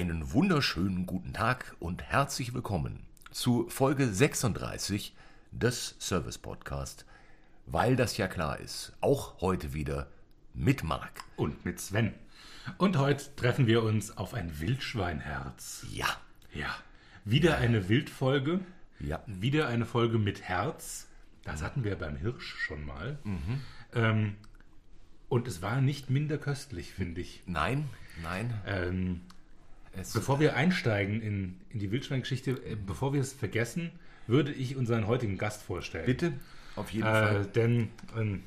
Einen wunderschönen guten Tag und herzlich willkommen zu Folge 36 des Service Podcast, weil das ja klar ist, auch heute wieder mit Marc. Und mit Sven. Und heute treffen wir uns auf ein Wildschweinherz. Ja, Ja. Wieder eine Wildfolge. Ja. Wieder eine Folge mit Herz. Das hatten wir beim Hirsch schon mal. Ähm, und es war nicht minder köstlich, finde ich. nein, nein. Ähm, Es, bevor wir einsteigen in, in die Wildschweingeschichte, äh, bevor wir es vergessen, würde ich unseren heutigen Gast vorstellen. bitte, auf jeden Äh, Fall. denn ein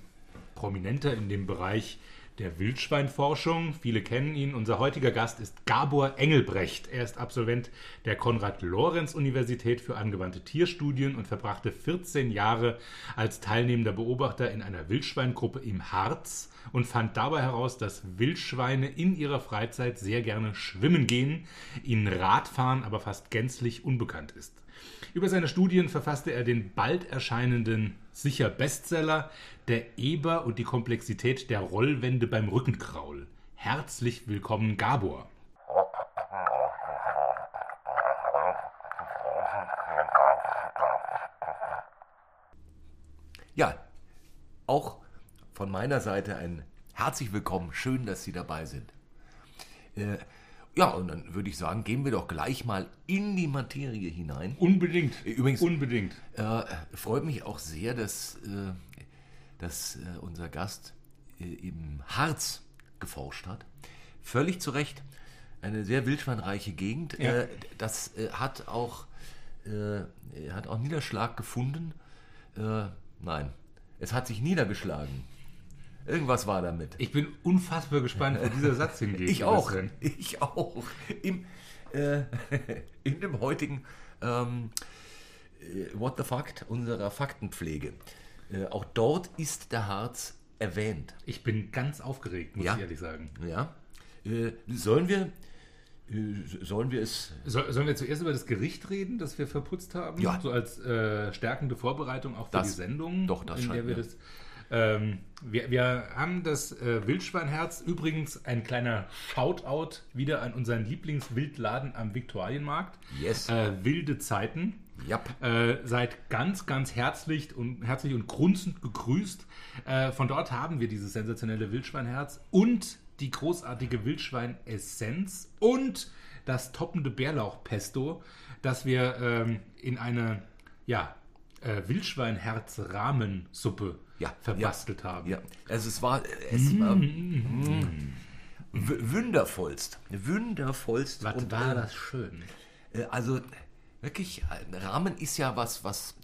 Prominenter in dem Bereich der Wildschweinforschung, viele kennen ihn. Unser heutiger Gast ist Gabor Engelbrecht. Er ist Absolvent der Konrad-Lorenz-Universität für angewandte Tierstudien und verbrachte 14 Jahre als teilnehmender Beobachter in einer Wildschweingruppe im Harz und fand dabei heraus, dass Wildschweine in ihrer Freizeit sehr gerne schwimmen gehen, ihnen Radfahren aber fast gänzlich unbekannt ist. Über seine Studien verfasste er den bald erscheinenden sicher Bestseller Der Eber und die Komplexität der Rollwände beim Rückenkraul. Herzlich willkommen, Gabor. Ja, auch von meiner Seite ein herzlich willkommen. Schön, dass Sie dabei sind. Äh, ja, und dann würde ich sagen, gehen wir doch gleich mal in die Materie hinein. Unbedingt. Übrigens- Unbedingt. Äh, freut mich auch sehr, dass, äh, dass äh, unser Gast äh, im Harz geforscht hat. Völlig zu Recht. Eine sehr wildschweinreiche Gegend. Ja. Äh, das äh, hat, auch, äh, hat auch Niederschlag gefunden. Äh, nein, es hat sich niedergeschlagen. Irgendwas war damit. Ich bin unfassbar gespannt, wo dieser Satz hingeht. Ich auch. Ich auch. Im, äh, in dem heutigen ähm, äh, What the Fact unserer Faktenpflege. Äh, auch dort ist der Harz erwähnt. Ich bin ganz aufgeregt, muss Ja. ich ehrlich sagen. Ja? Äh, sollen wir äh, sollen wir es So, sollen wir zuerst über das Gericht reden, das wir verputzt haben? Ja. So als äh, stärkende Vorbereitung auch für Das- die Sendung. doch, das in der scheint wir mir. das. Ähm, wir, wir haben das äh, Wildschweinherz. Übrigens ein kleiner Shoutout wieder an unseren Lieblingswildladen am Viktualienmarkt. Yes. Äh, wilde Zeiten. Jap. Äh, seid ganz, ganz herzlich und, herzlich und grunzend gegrüßt. Äh, von dort haben wir dieses sensationelle Wildschweinherz und die großartige Wildschwein-Essenz und das toppende Bärlauchpesto, das wir ähm, in eine ja, äh, Wildschweinherz-Rahmensuppe Ja, verbastelt haben. Ja, also es war es war mm, wundervollst, wundervollst Was und war äh, das schön? Äh, Also wirklich, ein Rahmen ist ja was, was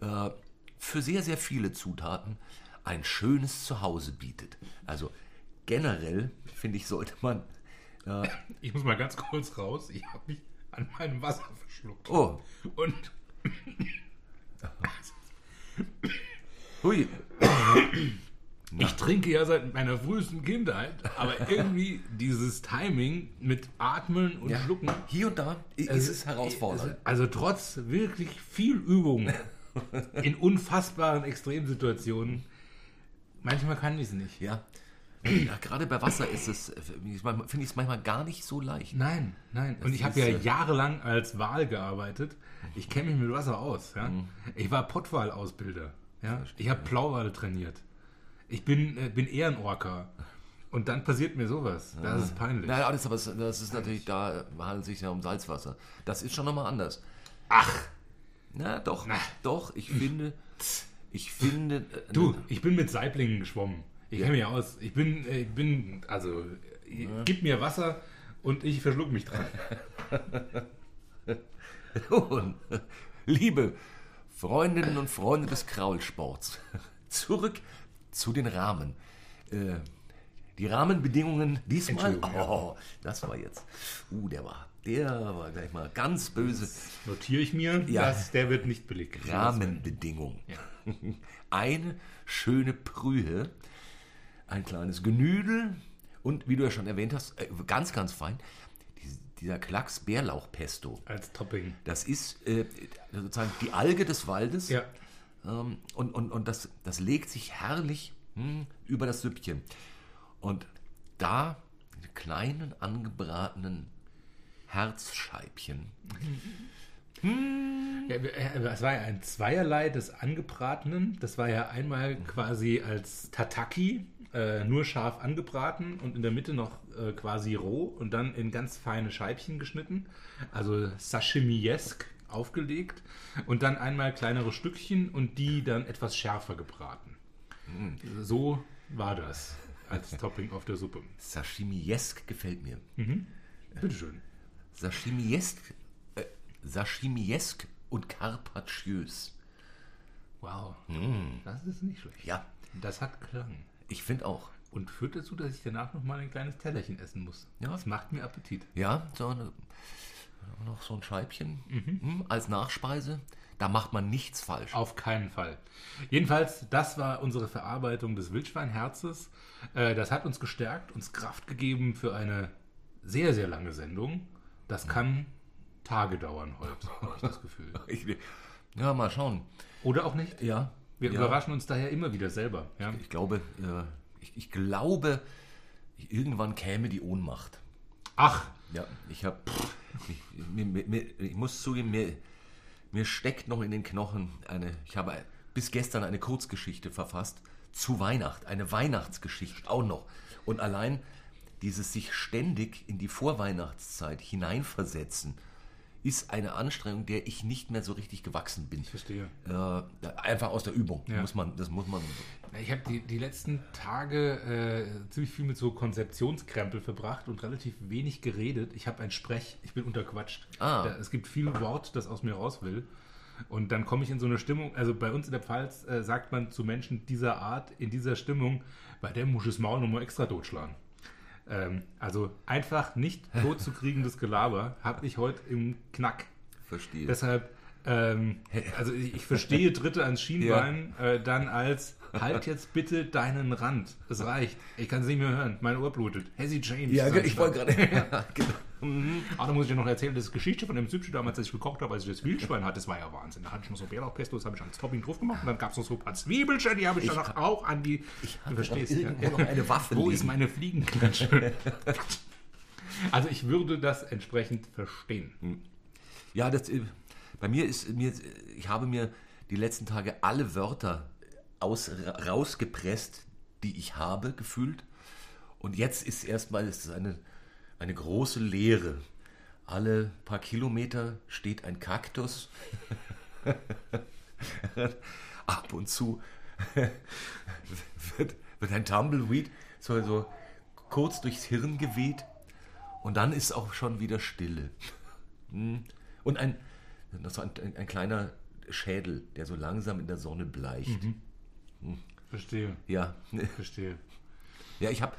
äh, für sehr, sehr viele Zutaten ein schönes Zuhause bietet. Also generell, finde ich, sollte man... Äh, Ich muss mal ganz kurz raus. Ich habe mich an meinem Wasser verschluckt. oh, Und hui, Ich trinke ja seit meiner frühesten Kindheit, aber irgendwie dieses Timing mit Atmen und ja, Schlucken. hier und da ist es herausfordernd. Also trotz wirklich viel Übung in unfassbaren Extremsituationen, manchmal kann ich es nicht. Ja. ja, gerade bei Wasser ist es, finde ich es manchmal gar nicht so leicht. Nein, nein. Und Das ich habe ja äh, jahrelang als Wal gearbeitet. Ich kenne mich mit Wasser aus. Ja? Mhm. Ich war Pottwal-Ausbilder. Ja? Ich habe Blauwale trainiert. Ich bin, äh, bin Ehrenorca. Und dann passiert mir sowas. Das ist peinlich. Naja, das, aber das ist natürlich, da handelt es sich ja um Salzwasser. Das ist schon nochmal anders. Ach, Na, doch, Na. doch, ich finde, ich finde... äh, Du, ich bin mit Saiblingen geschwommen. Ich kenne mich aus. Ich bin, äh, ich bin, also, gib mir Wasser und ich verschluck mich dran. Liebe Freundinnen und Freunde des Kraulsports, zurück zu den Rahmen. Äh, die Rahmenbedingungen diesmal, ja. oh, das war jetzt, uh, der war, der war gleich mal ganz böse. Notiere ich mir, Ja. dass der wird nicht belegt. Rahmenbedingungen. Eine schöne Brühe, ein kleines Genüdel und, wie du ja schon erwähnt hast, äh, ganz, ganz fein, dieser Klacks Bärlauchpesto. Als Topping. Das ist äh, sozusagen die Alge des Waldes. Ja. Ähm, und und, und das, das legt sich herrlich hm, über das Süppchen. Und da die kleinen angebratenen Herzscheibchen. Ja, äh, Es war ja ein Zweierlei des Angebratenen. Das war ja einmal quasi als Tataki, äh, nur scharf angebraten und in der Mitte noch äh, quasi roh und dann in ganz feine Scheibchen geschnitten. Also Sashimi-esk aufgelegt. Und dann einmal kleinere Stückchen und die dann etwas schärfer gebraten. So war das als Topping auf der Suppe. Sashimi-esk gefällt mir. Bitteschön. Sashimi-esk, äh, Sashimi-esk und carpacciös. Wow. Das ist nicht schlecht. Ja, Das hat Klang. ich finde auch. Und führt dazu, dass ich danach noch mal ein kleines Tellerchen essen muss. Ja. Das macht mir Appetit. Ja, so eine, noch so ein Scheibchen hm, als Nachspeise. Da macht man nichts falsch. Auf keinen Fall. Jedenfalls, das war unsere Verarbeitung des Wildschweinherzes. Äh, Das hat uns gestärkt, uns Kraft gegeben für eine sehr, sehr lange Sendung. Das kann Tage dauern heute, habe ich das Gefühl. Ich, ja, mal schauen. Oder auch nicht. Ja, Wir ja. überraschen uns daher immer wieder selber. Ja? Ich glaube, äh, ich, ich glaube, irgendwann käme die Ohnmacht. Ach, Ja, ich habe, ich, ich muss zugeben, mir, mir steckt noch in den Knochen eine, ich habe bis gestern eine Kurzgeschichte verfasst zu Weihnacht, eine Weihnachtsgeschichte auch noch. Und allein dieses sich ständig in die Vorweihnachtszeit hineinversetzen, ist eine Anstrengung, der ich nicht mehr so richtig gewachsen bin. verstehe. Äh, einfach aus der Übung, Ja. muss man, das muss man. Ich habe die, die letzten Tage äh, ziemlich viel mit so Konzeptionskrempel verbracht und relativ wenig geredet. Ich habe ein Sprech, ich bin unterquatscht. Ah. Da, es gibt viel Wort, das aus mir raus will. Und dann komme ich in so eine Stimmung, also bei uns in der Pfalz äh, sagt man zu Menschen dieser Art, in dieser Stimmung, bei dem muss ich das Maul nochmal extra totschlagen. Ähm, also einfach nicht totzukriegendes Gelaber habe ich heute im Knack. Verstehe. Deshalb, ähm, also ich ich verstehe Dritte ans Schienbein äh, dann als halt jetzt bitte deinen Rand. Es reicht. Ich kann es nicht mehr hören. Mein Ohr blutet. Hezzy James. ja, ich wollte gerade. Ja, genau. Ah, da muss ich dir noch erzählen, das Geschichte von dem Süppchen damals, als ich gekocht habe, als ich das Wildschwein hatte, das war ja Wahnsinn. Da hatte ich noch so Bärlauchpesto, das habe ich ans Topping drauf gemacht und dann gab es noch so ein paar Zwiebelchen, die habe ich, dann noch auch an die... du verstehst, irgendwo noch eine Waffe Wo liegen. ist meine Fliegenklatsche? also ich würde das entsprechend verstehen. Ja, das, äh, bei mir ist mir, ich habe mir die letzten Tage alle Wörter aus, rausgepresst, die ich habe, gefühlt. Und jetzt ist erstmal es ist eine, eine große Leere. Alle paar Kilometer steht ein Kaktus. Ab und zu wird, wird ein Tumbleweed so, so kurz durchs Hirn geweht. Und dann ist auch schon wieder Stille. Hm. Und ein, ein, ein, ein kleiner Schädel, der so langsam in der Sonne bleicht. Verstehe, Ja, verstehe. ja, ich habe,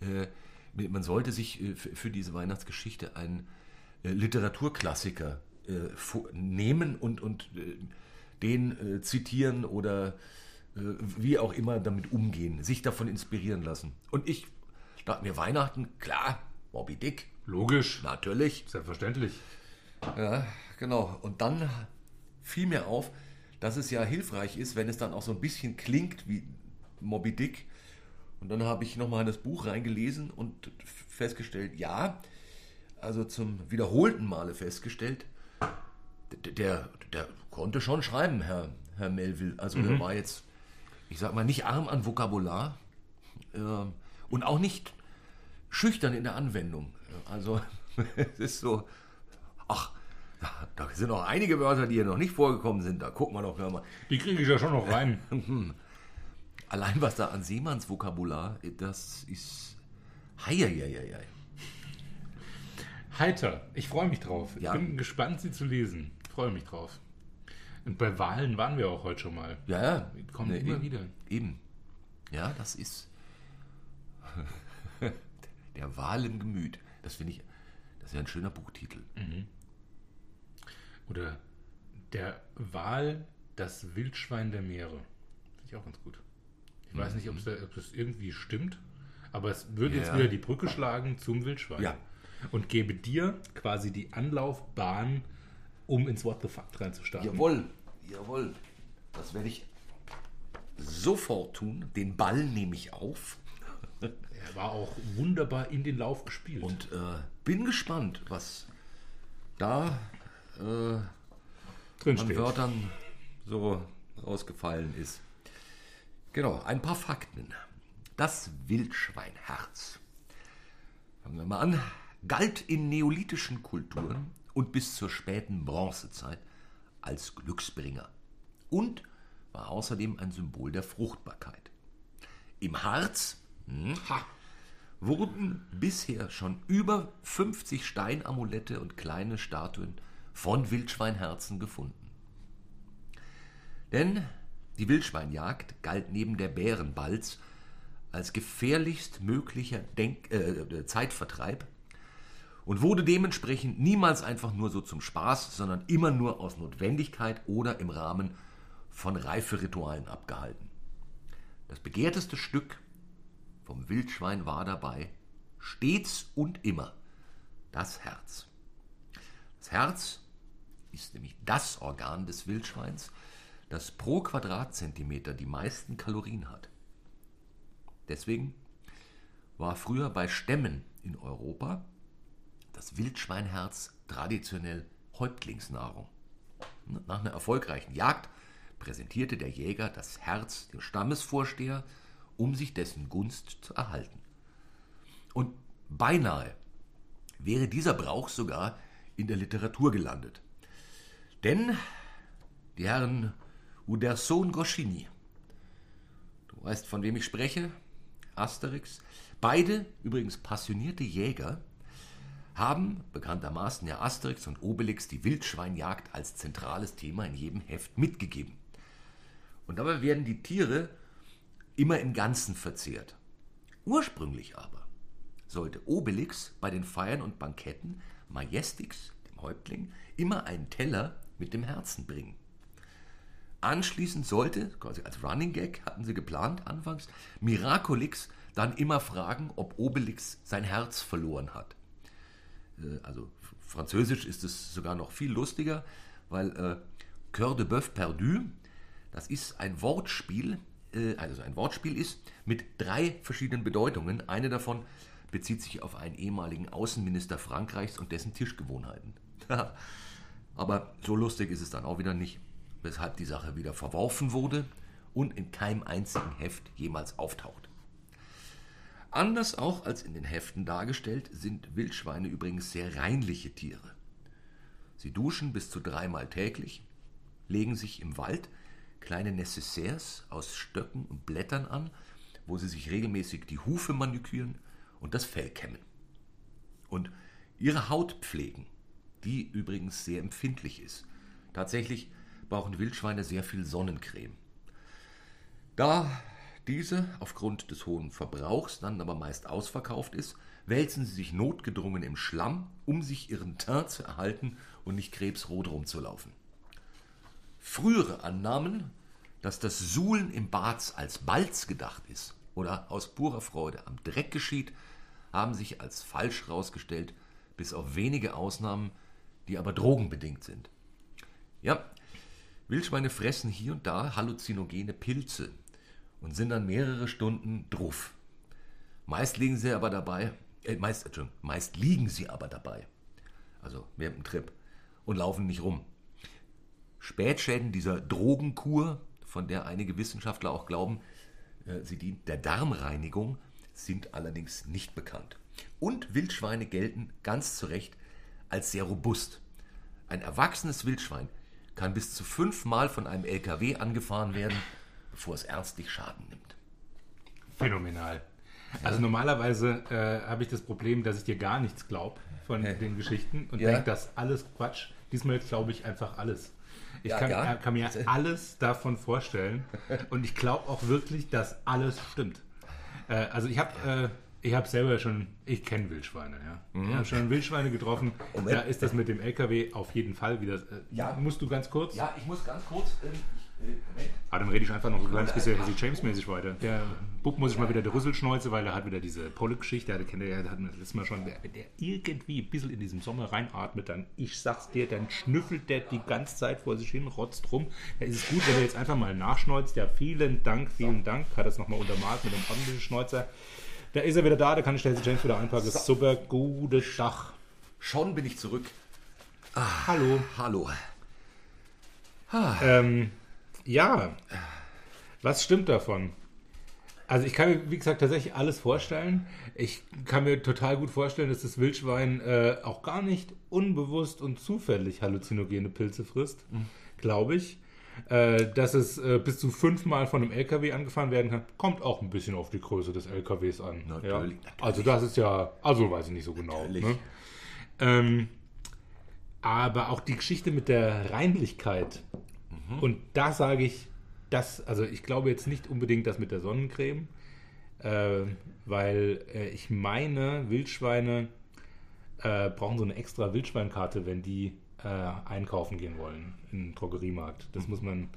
äh, man sollte sich äh, für, diese Weihnachtsgeschichte einen äh, Literaturklassiker äh, nehmen und, und äh, den äh, zitieren oder wie auch immer damit umgehen, sich davon inspirieren lassen. Und ich dachte mir, Weihnachten, klar, Moby Dick, Logisch, natürlich. selbstverständlich. Ja, genau. Und dann fiel mir auf, dass es ja hilfreich ist, wenn es dann auch so ein bisschen klingt wie Moby Dick. Und dann habe ich nochmal in das Buch reingelesen und festgestellt, ja, also zum wiederholten Male festgestellt, der, der konnte schon schreiben, Herr, Herr Melville. Also der war jetzt, ich sag mal, nicht arm an Vokabular ähm, und auch nicht schüchtern in der Anwendung. Also es ist so, ach, da- sind noch einige Wörter, die hier noch nicht vorgekommen sind. Da gucken wir doch mal. Die kriege ich ja schon noch rein. Allein was da an Seemanns Vokabular, das ist. Heieieiei. Heiter. Ich freue mich drauf. Ja. Ich bin gespannt, sie zu lesen. Ich freue mich drauf. Und bei Wahlen waren wir auch heute schon mal. Ja, ja. Die kommen Ne, immer eben, wieder. Eben. Ja, das ist. Der Wal im Gemüt. Das finde ich. Das ist ja ein schöner Buchtitel. Oder der Wal, das Wildschwein der Meere. Finde ich auch ganz gut. Ich weiß nicht, da- ob das irgendwie stimmt, aber es würde jetzt Ja. wieder die Brücke schlagen zum Wildschwein. Ja. Und gebe dir quasi die Anlaufbahn, um ins What the Fuck reinzustarten. Jawohl, jawohl. Das werde ich sofort tun. Den Ball nehme ich auf Er war auch wunderbar in den Lauf gespielt. und äh, bin gespannt, was, da äh, Drin an steht. Wörtern so rausgefallen ist. Genau, ein paar Fakten. Das Wildschweinherz. Fangen wir mal an. Galt in neolithischen Kulturen und bis zur späten Bronzezeit als Glücksbringer und war außerdem ein Symbol der Fruchtbarkeit. Im Harz hm, wurden bisher schon über 50 Steinamulette und kleine Statuen von Wildschweinherzen gefunden. Denn die Wildschweinjagd galt neben der Bärenbalz als gefährlichst möglicher Denk äh, Zeitvertreib und wurde dementsprechend niemals einfach nur so zum Spaß, sondern immer nur aus Notwendigkeit oder im Rahmen von Reiferitualen abgehalten. Das begehrteste Stück vom Wildschwein war dabei stets und immer das Herz. Das Herz ist nämlich das Organ des Wildschweins, das pro Quadratzentimeter die meisten Kalorien hat. Deswegen war früher bei Stämmen in Europa das Wildschweinherz traditionell Häuptlingsnahrung. Nach einer erfolgreichen Jagd präsentierte der Jäger das Herz dem Stammesvorsteher, um sich dessen Gunst zu erhalten. Und beinahe wäre dieser Brauch sogar in der Literatur gelandet. Denn die Herren Uderzo Goscinny, du weißt, von wem ich spreche, Asterix, beide übrigens passionierte Jäger, haben bekanntermaßen ja Asterix und Obelix die Wildschweinjagd als zentrales Thema in jedem Heft mitgegeben. Und dabei werden die Tiere immer im Ganzen verzehrt. Ursprünglich aber sollte Obelix bei den Feiern und Banketten Majestix, dem Häuptling, immer einen Teller mit dem Herzen bringen. Anschließend sollte, quasi als Running Gag hatten sie geplant anfangs, Miraculix dann immer fragen, ob Obelix sein Herz verloren hat. Äh, also französisch ist es sogar noch viel lustiger, weil äh, Coeur de Boeuf perdu, das ist ein Wortspiel, äh, also ein Wortspiel ist mit drei verschiedenen Bedeutungen. Eine davon bezieht sich auf einen ehemaligen Außenminister Frankreichs und dessen Tischgewohnheiten. Aber so lustig ist es dann auch wieder nicht, weshalb die Sache wieder verworfen wurde und in keinem einzigen Heft jemals auftaucht. Anders auch als in den Heften dargestellt, sind Wildschweine übrigens sehr reinliche Tiere. Sie duschen bis zu dreimal täglich, legen sich im Wald kleine Necessaires aus Stöcken und Blättern an, wo sie sich regelmäßig die Hufe maniküren und das Fell kämmen. Und ihre Haut pflegen, die übrigens sehr empfindlich ist. Tatsächlich brauchen Wildschweine sehr viel Sonnencreme. Da diese aufgrund des hohen Verbrauchs dann aber meist ausverkauft ist, wälzen sie sich notgedrungen im Schlamm, um sich ihren Teint zu erhalten und nicht krebsrot rumzulaufen. Frühere Annahmen, dass das Suhlen im Bad als Balz gedacht ist oder aus purer Freude am Dreck geschieht, haben sich als falsch herausgestellt, bis auf wenige Ausnahmen, die aber drogenbedingt sind. Ja, Wildschweine fressen hier und da halluzinogene Pilze und sind dann mehrere Stunden druff. Meist liegen sie aber dabei, äh, meist, Entschuldigung, meist liegen sie aber dabei, also während dem Trip, und laufen nicht rum. Spätschäden dieser Drogenkur, von der einige Wissenschaftler auch glauben, äh, sie dient der Darmreinigung, sind allerdings nicht bekannt. Und Wildschweine gelten ganz zu Recht als sehr robust. Ein erwachsenes Wildschwein kann bis zu fünfmal von einem LKW angefahren werden, bevor es ernstlich Schaden nimmt. Phänomenal. Also normalerweise äh, habe ich das Problem, dass ich dir gar nichts glaube von Ja. den Geschichten und Ja. denke, das alles Quatsch. Diesmal glaube ich einfach alles. Ich Ja, kann, ja. äh, kann mir alles davon vorstellen und ich glaube auch wirklich, dass alles stimmt. Äh, also ich habe äh, ich habe selber schon, ich kenne Wildschweine, ja. Ich habe schon Wildschweine getroffen. Mhm. Moment. Da ist das mit dem LKW auf jeden Fall wieder. Äh, Ja. Musst du ganz kurz? Ja, ich muss ganz kurz. Ähm, äh, Moment. Ah, dann rede ich einfach noch ein kleines bisschen Hesse James-mäßig weiter. Der Bub muss ich mal wieder der Rüsselschnäuze, weil er hat wieder diese Polle-Geschichte, der kennt er ja, der hat mir das letzte Mal schon, der, der irgendwie ein bisschen in diesem Sommer reinatmet, dann, ich sag's dir, dann schnüffelt der die ganze Zeit vor sich hin, rotzt rum. Da ist es gut, wenn er jetzt einfach mal nachschneuzt. Ja, vielen Dank, vielen Dank. Hat das nochmal untermalt mit einem ordentlichen Schneuzer. Da ist er wieder da, da kann ich Hesse James wieder einpacken. Das ist super, gutes Dach. Schon bin ich zurück. Hallo. Hallo. Ähm, ja, was stimmt davon? Also ich kann mir, wie gesagt, tatsächlich alles vorstellen. Ich kann mir total gut vorstellen, dass das Wildschwein äh, auch gar nicht unbewusst und zufällig halluzinogene Pilze frisst, glaube ich. Äh, dass es äh, bis zu fünfmal von einem LKW angefahren werden kann, kommt auch ein bisschen auf die Größe des LKWs an. Natürlich, ja. natürlich. Also das ist ja, also weiß ich nicht so genau. Ne? Ähm, aber auch die Geschichte mit der Reinlichkeit. Und da sage ich, das, also ich glaube jetzt nicht unbedingt das mit der Sonnencreme, äh, weil äh, ich meine, Wildschweine äh, brauchen so eine extra Wildschweinkarte, wenn die äh, einkaufen gehen wollen im Drogeriemarkt. Das muss man,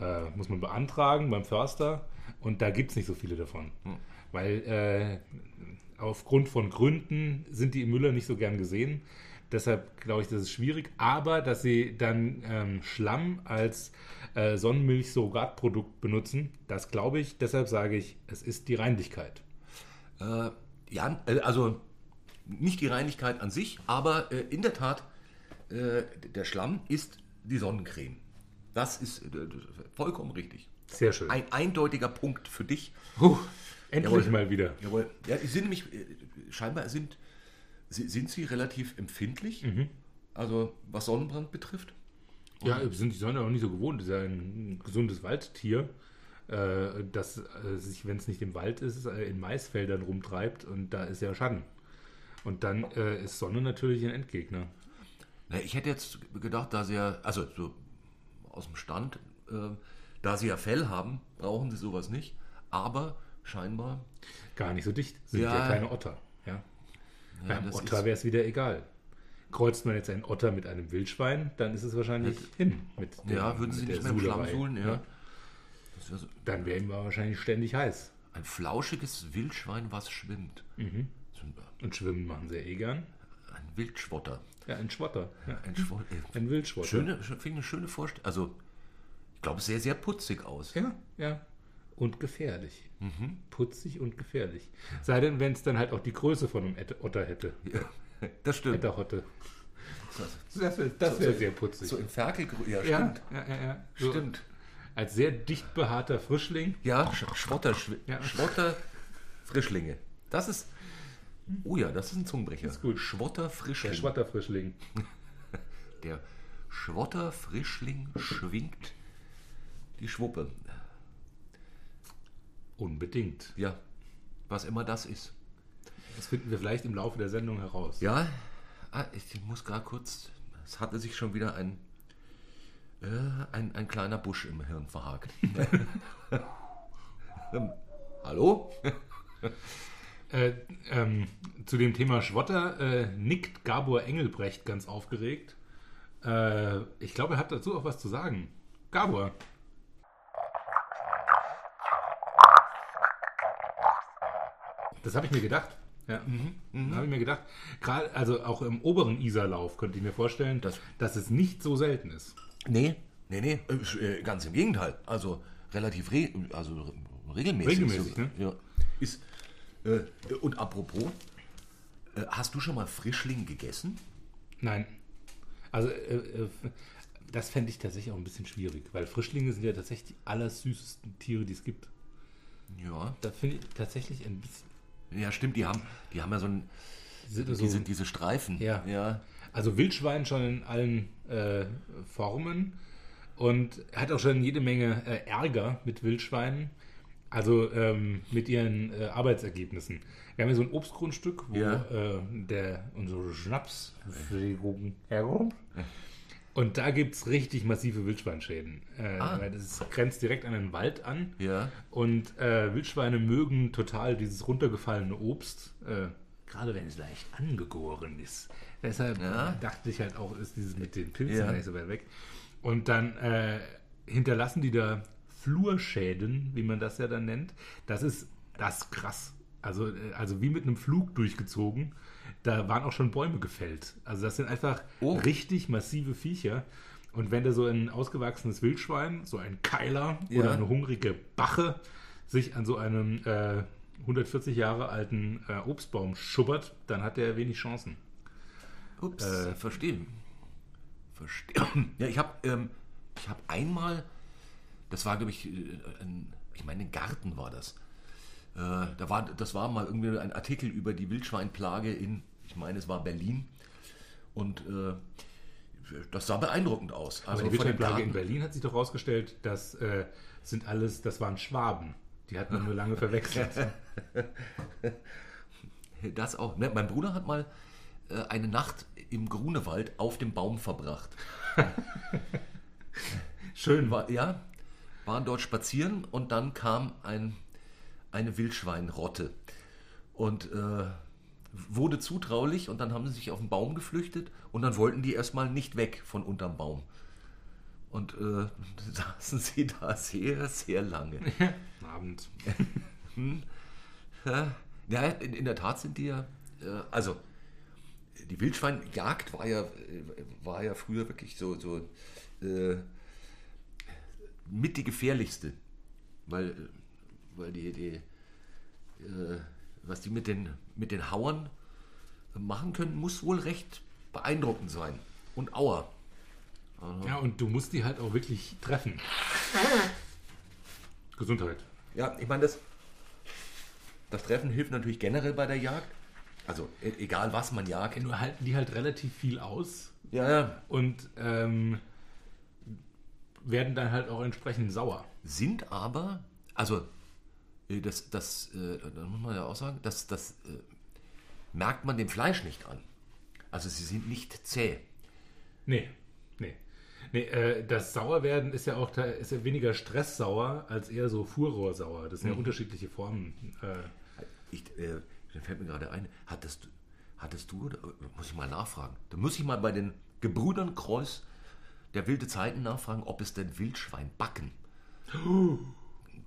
äh, muss man beantragen beim Förster und da gibt es nicht so viele davon. Weil äh, aufgrund von Gründen sind die im Müller nicht so gern gesehen. Deshalb glaube ich, das ist schwierig. Aber dass sie dann ähm, Schlamm als äh, Sonnenmilch-Surrogatprodukt benutzen, das glaube ich. Deshalb sage ich, es ist die Reinlichkeit. Äh, ja, also nicht die Reinigkeit an sich, aber äh, in der Tat, äh, der Schlamm ist die Sonnencreme. Das ist äh, vollkommen richtig. Sehr schön. Ein eindeutiger Punkt für dich. Puh, endlich Jawohl. mal wieder. Jawohl. Ja, sind nämlich, äh, scheinbar sind, sie- sind sie relativ empfindlich, also was Sonnenbrand betrifft. Ja, sind die Sonne auch nicht so gewohnt. Das ist ja ein gesundes Waldtier, äh, das äh, sich, wenn es nicht im Wald ist, äh, in Maisfeldern rumtreibt und da ist ja Schatten. Und dann äh, ist Sonne natürlich ein Endgegner. Ich hätte jetzt gedacht, da sie ja, also so aus dem Stand, äh, da sie ja Fell haben, brauchen sie sowas nicht. Aber scheinbar, Gar nicht so dicht. Sind ja, Ja. kleine Otter. Ja. Ja, Beim Otter wäre es wieder egal. Kreuzt man jetzt einen Otter mit einem Wildschwein, dann ist es wahrscheinlich hin mit der, ja, würden sie mit nicht mehr im Schlamm suhlen. Ja. ne? Das wär so Dann wäre ihm wahrscheinlich ständig heiß. ein flauschiges Wildschwein, was schwimmt. Mhm. Und schwimmen machen sie eh gern. Wildschwotter. Ja, ein Schwotter. Ja, Ein, Schwo äh, ein Wildschwotter. schöne, finde ich eine schöne Vorstellung. Also, ich glaube, sehr, sehr putzig aus. Ja, ja. Und gefährlich. Mhm. Putzig und gefährlich. Sei denn, wenn es dann halt auch die Größe von einem Otter hätte. Das stimmt. Etterhotte. Das wäre wär sehr putzig. So im Ferkelgrün. Ja, ja, stimmt. ja, ja, ja. So Stimmt. Als sehr dicht behaarter Frischling. Ja, Sch Schwotter, Schw Ja. Schwotter Frischlinge. Das ist. Oh ja, das ist ein Zungenbrecher. ist gut. Schwotter Der Frischling. Schwatterfrischling. Der Schwotter Frischling schwingt die Schwuppe. Unbedingt. Ja, was immer das ist. Das finden wir vielleicht im Laufe der Sendung heraus. Ja, ah, ich muss gerade kurz. Es hatte sich schon wieder ein, äh, ein, ein kleiner Busch im Hirn verhakt. ähm, hallo? Äh, ähm, zu dem Thema Schwotter äh, nickt Gabor Engelbrecht ganz aufgeregt. Äh, ich glaube, er hat dazu auch was zu sagen. Gabor. Das habe ich mir gedacht. Ja, mhm. habe ich mir gedacht. Gerade, also auch im oberen Isarlauf könnte ich mir vorstellen, Das- dass es nicht so selten ist. Nee, nee, nee, äh, ganz im Gegenteil. Also relativ re also regelmäßig. Regelmäßig, ne? Ja. Ist, äh, und apropos, äh, hast du schon mal Frischling gegessen? Nein. Also, äh, äh, das fände ich tatsächlich auch ein bisschen schwierig, weil Frischlinge sind ja tatsächlich die allersüßesten Tiere, die es gibt. Ja. Da finde ich tatsächlich ein bisschen. Ja, stimmt, die haben, die haben ja so ein, Sind die so, sind diese Streifen. Ja. ja. also Wildschwein schon in allen äh, Formen und hat auch schon jede Menge äh, Ärger mit Wildschweinen. Also ähm, mit ihren äh, Arbeitsergebnissen. Wir haben hier so ein Obstgrundstück, wo Ja. äh, der unsere Schnapsfregung herkommt. Und da gibt es richtig massive Wildschweinschäden. Äh, Ah. weil das grenzt direkt an einen Wald an. Ja. Und äh, Wildschweine mögen total dieses runtergefallene Obst, äh, gerade wenn es leicht angegoren ist. Deshalb Ja. dachte ich halt auch, ist dieses mit den Pilzen Ja. gar nicht so weit weg. Und dann äh, hinterlassen die da Flurschäden, wie man das ja dann nennt. Das ist das ist krass. Also, äh, also wie mit einem Flug durchgezogen. Da waren auch schon Bäume gefällt. Also das sind einfach Oh. richtig massive Viecher. Und wenn da so ein ausgewachsenes Wildschwein, so ein Keiler Ja. oder eine hungrige Bache sich an so einem äh, 140 Jahre alten äh, Obstbaum schubbert, dann hat er wenig Chancen. Ups, Äh, verstehe. verstehe. Ja, ich habe ähm, ich hab einmal, das war, glaube ich, äh, ein, ich meine, ein Garten war das. Äh, da war, das war mal irgendwie ein Artikel über die Wildschweinplage in, ich meine, es war Berlin. Und äh, das sah beeindruckend aus. Also Also die Wildschweinplage in Berlin hat sich doch herausgestellt, das äh, sind alles, das waren Schwaben. Die hat man nur lange verwechselt. Das auch. Ne, mein Bruder hat mal äh, eine Nacht im Grunewald auf dem Baum verbracht. Schön. War, ja, waren dort spazieren und dann kam ein, eine Wildschweinrotte und äh, wurde zutraulich und dann haben sie sich auf den Baum geflüchtet und dann wollten die erstmal nicht weg von unterm Baum. Und äh, saßen sie da sehr, sehr lange. Abend. Ja, in, in der Tat sind die ja, äh, also die Wildschweinjagd war ja, äh, war ja früher wirklich so, so äh, mit die gefährlichste, weil, äh, weil die, die äh, was die mit den, mit den Hauern machen können, muss wohl recht beeindruckend sein. Und Auer. Ja, und du musst die halt auch wirklich treffen. Gesundheit. Ja, ich meine, das, das Treffen hilft natürlich generell bei der Jagd. Also e- egal was man jagt. Nur halten die halt relativ viel aus Ja, ja, und ähm, werden dann halt auch entsprechend sauer. sind aber, also äh, das, das, äh, da muss man ja auch sagen, das, das äh, merkt man dem Fleisch nicht an. Also sie sind nicht zäh. Nee, nee. Nee, äh, das Sauerwerden ist ja auch da, ist ja weniger stresssauer als eher so Furrohrsauer. Das sind ja unterschiedliche Formen. Äh, Ich, äh, fällt mir gerade ein, hattest, du- hattest du, oder, muss ich mal nachfragen, da muss ich mal bei den Gebrüdern Kreuz der wilde Zeiten nachfragen, ob es denn Wildschwein backen.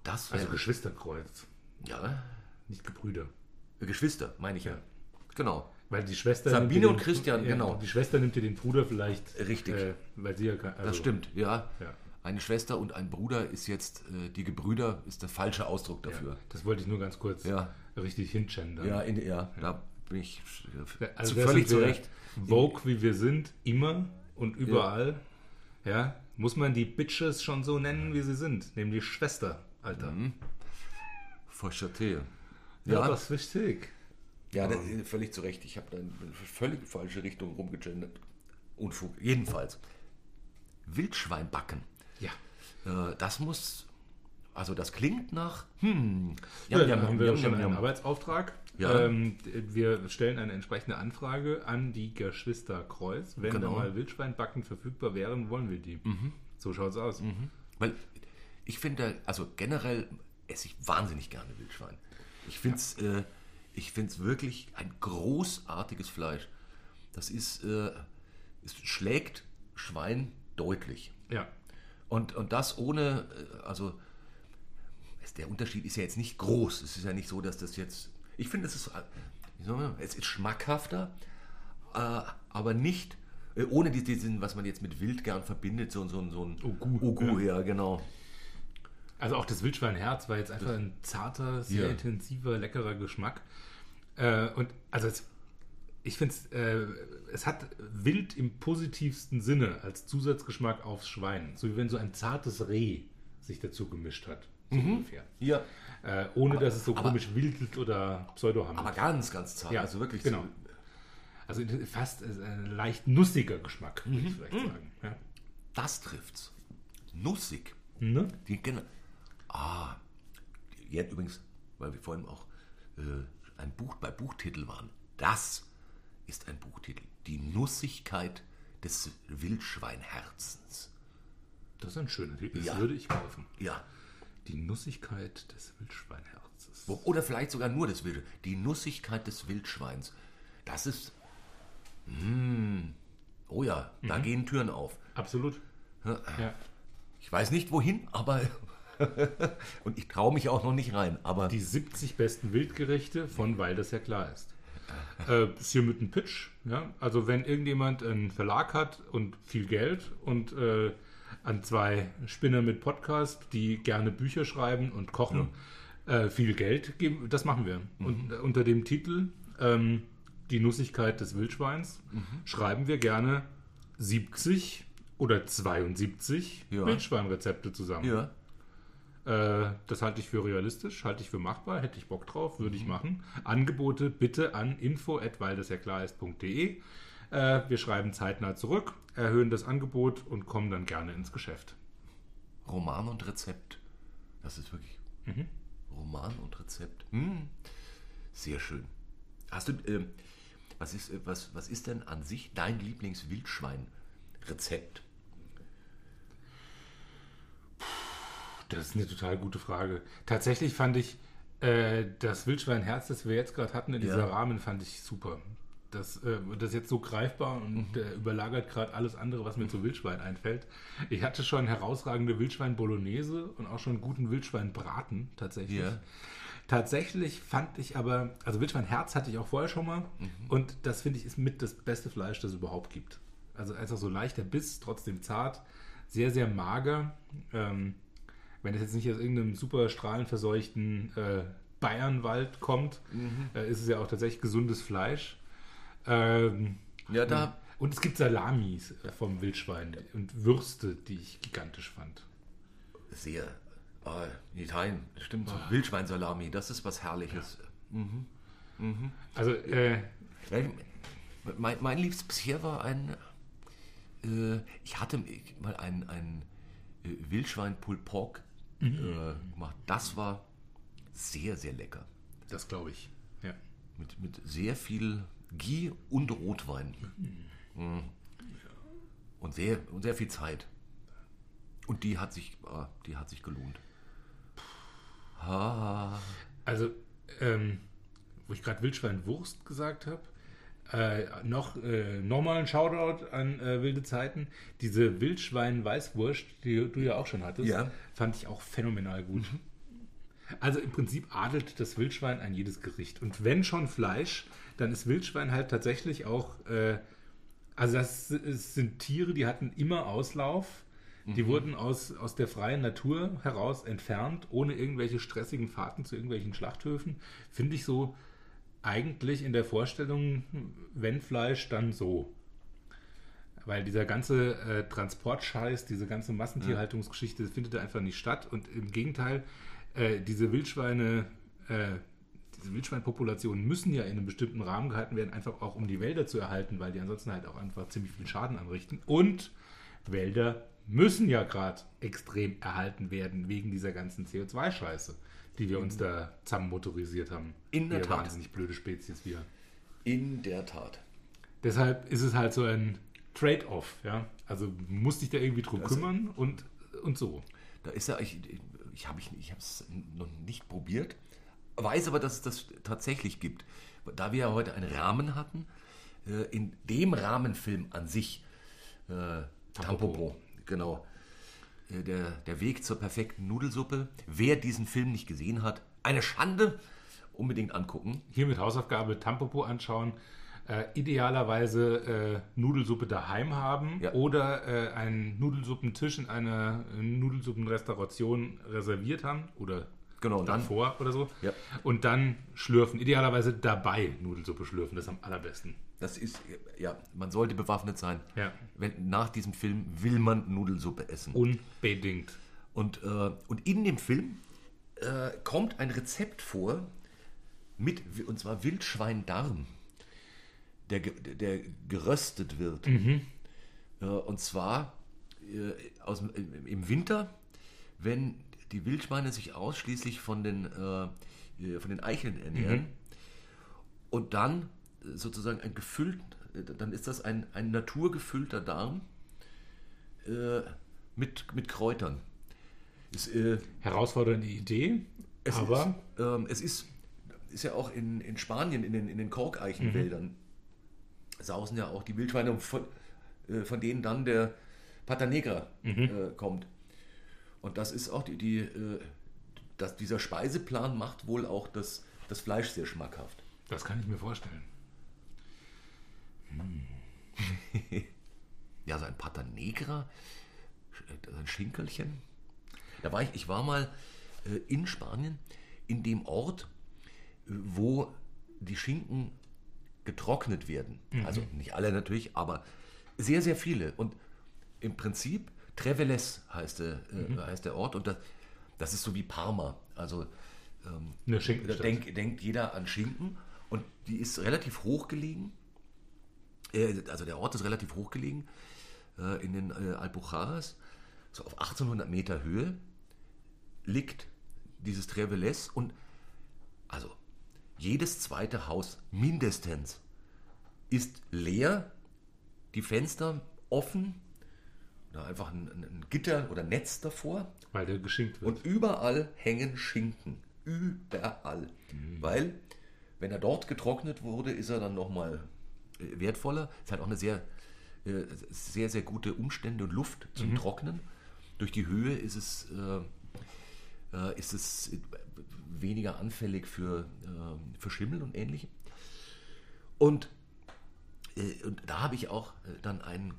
Das wäre, also Geschwisterkreuz, ja, nicht Gebrüder. Geschwister, meine ich ja. Ja. Genau. Weil die Schwester. Sabine dir und Christian, genau. Die Schwester nimmt dir den Bruder vielleicht. Richtig. Äh, weil sie ja. kein- Also, Das stimmt, ja. Ja. Eine Schwester und ein Bruder ist jetzt, äh, die Gebrüder ist der falsche Ausdruck Ja, dafür. das wollte ich nur ganz kurz Ja. richtig hingendern. Ja, in, ja, da bin ich äh, Also zu, völlig zu Recht. Vogue, wie wir sind, immer und überall. Ja. muss man die Bitches schon so nennen, wie sie sind. Nämlich Schwester, Alter. Verstehe. Ja, Ja, das ist wichtig. ja das, ist völlig zu Recht. Ich habe da in völlig falsche Richtung rumgegendert. Unfug. Jedenfalls. Wildschweinbacken. Ja. Äh, das muss, also das klingt nach, hm, Ja, dann jam, haben wir schon einen. Arbeitsauftrag. Ja. Ähm, wir stellen eine entsprechende Anfrage an die Geschwister Kreuz. Wenn Genau. da mal Wildschweinbacken verfügbar wären, wollen wir die. So schaut's aus. Weil ich finde, also generell esse ich wahnsinnig gerne Wildschwein. Ich finde es äh, ich find's wirklich ein großartiges Fleisch. Das ist, äh, es schlägt Schwein deutlich. Ja. Und, und das ohne, äh, also der Unterschied ist ja jetzt nicht groß. Es ist ja nicht so, dass das jetzt, ich finde, es ist, es ist schmackhafter, äh, aber nicht äh, ohne die- diesen, was man jetzt mit Wild gern verbindet, so, so, so ein Ogu, Ogu, ja, genau. Also auch das Wildschweinherz war jetzt einfach ein zarter, sehr Ja. intensiver, leckerer Geschmack. Äh, und also es, ich finde es, äh, es hat wild im positivsten Sinne als Zusatzgeschmack aufs Schwein. So wie wenn so ein zartes Reh sich dazu gemischt hat. So ungefähr. Ja, Äh, ohne dass es so aber- komisch wildelt oder pseudohammelt. aber ganz, ganz zart. Ja, also wirklich genau. so, Also fast äh, ein leicht nussiger Geschmack, würde Mhm. ich vielleicht sagen. Ja. das trifft's. Nussig. Ne? Die, genau. Ah, jetzt übrigens, weil wir vorhin auch äh, ein Buch bei Buchtitel waren. Das ist ein Buchtitel. Die Nussigkeit des Wildschweinherzens. Das ist ein schöner Titel. Das Ja. würde ich kaufen. Ja. Die Nussigkeit des Wildschweinherzes. Oder vielleicht sogar nur des Wilde. Die Nussigkeit des Wildschweins. Das ist. Mm, oh ja, da gehen Türen auf. Absolut. Ja, Ja. Ich weiß nicht wohin, aber. Und ich traue mich auch noch nicht rein. Aber Die 70 besten Wildgerichte, von weil das ja klar ist. Äh, ist hier mit einem Pitch. Ja? Also wenn irgendjemand einen Verlag hat und viel Geld und äh, an zwei Spinner mit Podcast, die gerne Bücher schreiben und kochen, äh, viel Geld geben, das machen wir. Und äh, unter dem Titel ähm, Die Nussigkeit des Wildschweins schreiben wir gerne 70 oder 72 Ja. Wildschweinrezepte zusammen. Ja. Äh, das halte ich für realistisch, halte ich für machbar, hätte ich Bock drauf, würde Mhm. ich machen. Angebote bitte an info@weildesjaklarist.de. Äh, wir schreiben zeitnah zurück, erhöhen das Angebot und kommen dann gerne ins Geschäft. Roman und Rezept. Das ist wirklich. Mhm. Roman und Rezept. Hm. Sehr schön. Hast du. ähm, was, ist, äh, was, was ist denn an sich dein Lieblingswildschwein-Rezept? Das ist eine total gute Frage. Tatsächlich fand ich äh, das Wildschweinherz, das wir jetzt gerade hatten in dieser Ja. Rahmen, fand ich super. Das, äh, das ist jetzt so greifbar und äh, überlagert gerade alles andere, was mir zu Wildschwein einfällt. Ich hatte schon herausragende Wildschwein-Bolognese und auch schon guten Wildschwein-Braten tatsächlich. Ja. Tatsächlich fand ich aber, also Wildschweinherz hatte ich auch vorher schon mal und das finde ich ist mit das beste Fleisch, das es überhaupt gibt. Also einfach so leichter Biss, trotzdem zart, sehr, sehr mager. Ähm, wenn es jetzt nicht aus irgendeinem super strahlenverseuchten äh, Bayernwald kommt, äh, ist es ja auch tatsächlich gesundes Fleisch. Ähm, Ja, da. und es gibt Salamis äh, vom Wildschwein und Würste, die ich gigantisch fand. Sehr. Ah, in Italien, stimmt. so Wildschweinsalami, das ist was Herrliches. Also, äh, Mein, mein Liebstes bisher war ein. Äh, ich hatte mal ein, ein äh, Wildschwein Pulled Pork äh, gemacht. Das war sehr, sehr lecker. das glaube ich. Ja. Mit, mit sehr viel Ghee und Rotwein. Mhm. Und, sehr, und sehr viel Zeit. Und die hat sich, ah, die hat sich gelohnt. Ha. Also, ähm, wo ich gerade Wildschweinwurst gesagt habe, äh, noch äh, nochmal ein Shoutout an äh, wilde Zeiten. Diese Wildschwein-Weißwurst, die du ja auch schon hattest, Ja. fand ich auch phänomenal gut. Also im Prinzip adelt das Wildschwein an jedes Gericht. Und wenn schon Fleisch, dann ist Wildschwein halt tatsächlich auch, äh, also das es sind Tiere, die hatten immer Auslauf. Die wurden aus, aus der freien Natur heraus entfernt, ohne irgendwelche stressigen Fahrten zu irgendwelchen Schlachthöfen. Finde ich so eigentlich in der Vorstellung, wenn Fleisch, dann so. Weil dieser ganze äh, Transportscheiß, diese ganze Massentierhaltungsgeschichte, das findet da einfach nicht statt. Und im Gegenteil, äh, diese Wildschweine, äh, diese Wildschweinpopulationen müssen ja in einem bestimmten Rahmen gehalten werden, einfach auch um die Wälder zu erhalten, weil die ansonsten halt auch einfach ziemlich viel Schaden anrichten. Und Wälder müssen ja gerade extrem erhalten werden wegen dieser ganzen CO2-Scheiße, die wir uns da zusammen motorisiert haben. In der wir Tat. wahnsinnig blöde Spezies wir. In der Tat. Deshalb ist es halt so ein Trade-off, ja. Also musst dich da irgendwie drum Also- kümmern und, und so. Da ist ja, ich, ich habe ich, ich es noch nicht probiert, weiß aber, dass es das tatsächlich gibt. Da wir ja heute einen Rahmen hatten, äh, in dem Rahmenfilm an sich, äh, Tampopo, genau, äh, der, der Weg zur perfekten Nudelsuppe. Wer diesen Film nicht gesehen hat, eine Schande, unbedingt angucken. Hier mit Hausaufgabe Tampopo anschauen. Äh, idealerweise äh, Nudelsuppe daheim haben Ja. oder äh, einen Nudelsuppentisch in einer äh, Nudelsuppenrestauration reserviert haben oder Genau, dann davor oder so. Ja. Und dann schlürfen. Idealerweise dabei Nudelsuppe schlürfen. Das ist am allerbesten. Das ist, ja, man sollte bewaffnet sein. Ja. Wenn, nach diesem Film will man Nudelsuppe essen. Unbedingt. Und, äh, und in dem Film äh, kommt ein Rezept vor, mit, und zwar Wildschweindarm, der, der geröstet wird. Äh, und zwar äh, aus, im, Winter, wenn die Wildschweine sich ausschließlich von den, äh, äh, von den Eicheln ernähren und dann sozusagen ein gefüllt, dann ist das ein, ein naturgefüllter Darm mit, mit Kräutern. Ist, äh, Herausfordernde Idee, es aber ist, ähm, es ist, ist ja auch in, in Spanien, in den, in den Korkeichenwäldern, sausen ja auch die Wildschweine, von, äh, von denen dann der Pata Negra äh, kommt. Und das ist auch die, die äh, das, dieser Speiseplan macht wohl auch das, das Fleisch sehr schmackhaft. das kann ich mir vorstellen. Ja, so ein Pata Negra, ein Schinkelchen. Da war ich, ich war mal äh, in Spanien, in dem Ort, äh, wo die Schinken getrocknet werden. Also nicht alle natürlich, aber sehr, sehr viele. Und im Prinzip Treveles heißt der, äh, heißt der Ort und das, das ist so wie Parma. Also Eine da denk, denkt jeder an Schinken und die ist relativ hoch gelegen. Äh, also der Ort ist relativ hoch gelegen äh, in den äh, Alpujarras. So auf 1800 Meter Höhe liegt dieses Treveles und also jedes zweite Haus mindestens ist leer, die Fenster offen, oder einfach ein, ein, Gitter oder Netz davor Weil der geschinkt wird. und überall hängen Schinken. Überall. Weil, wenn er dort getrocknet wurde, ist er dann nochmal wertvoller. Es hat auch eine sehr, äh, sehr, sehr gute Umstände und Luft zum Trocknen. Durch die Höhe ist es, äh, äh, ist es weniger anfällig für, äh, für Schimmel und ähnlichem. Und, äh, und da habe ich auch äh, dann einen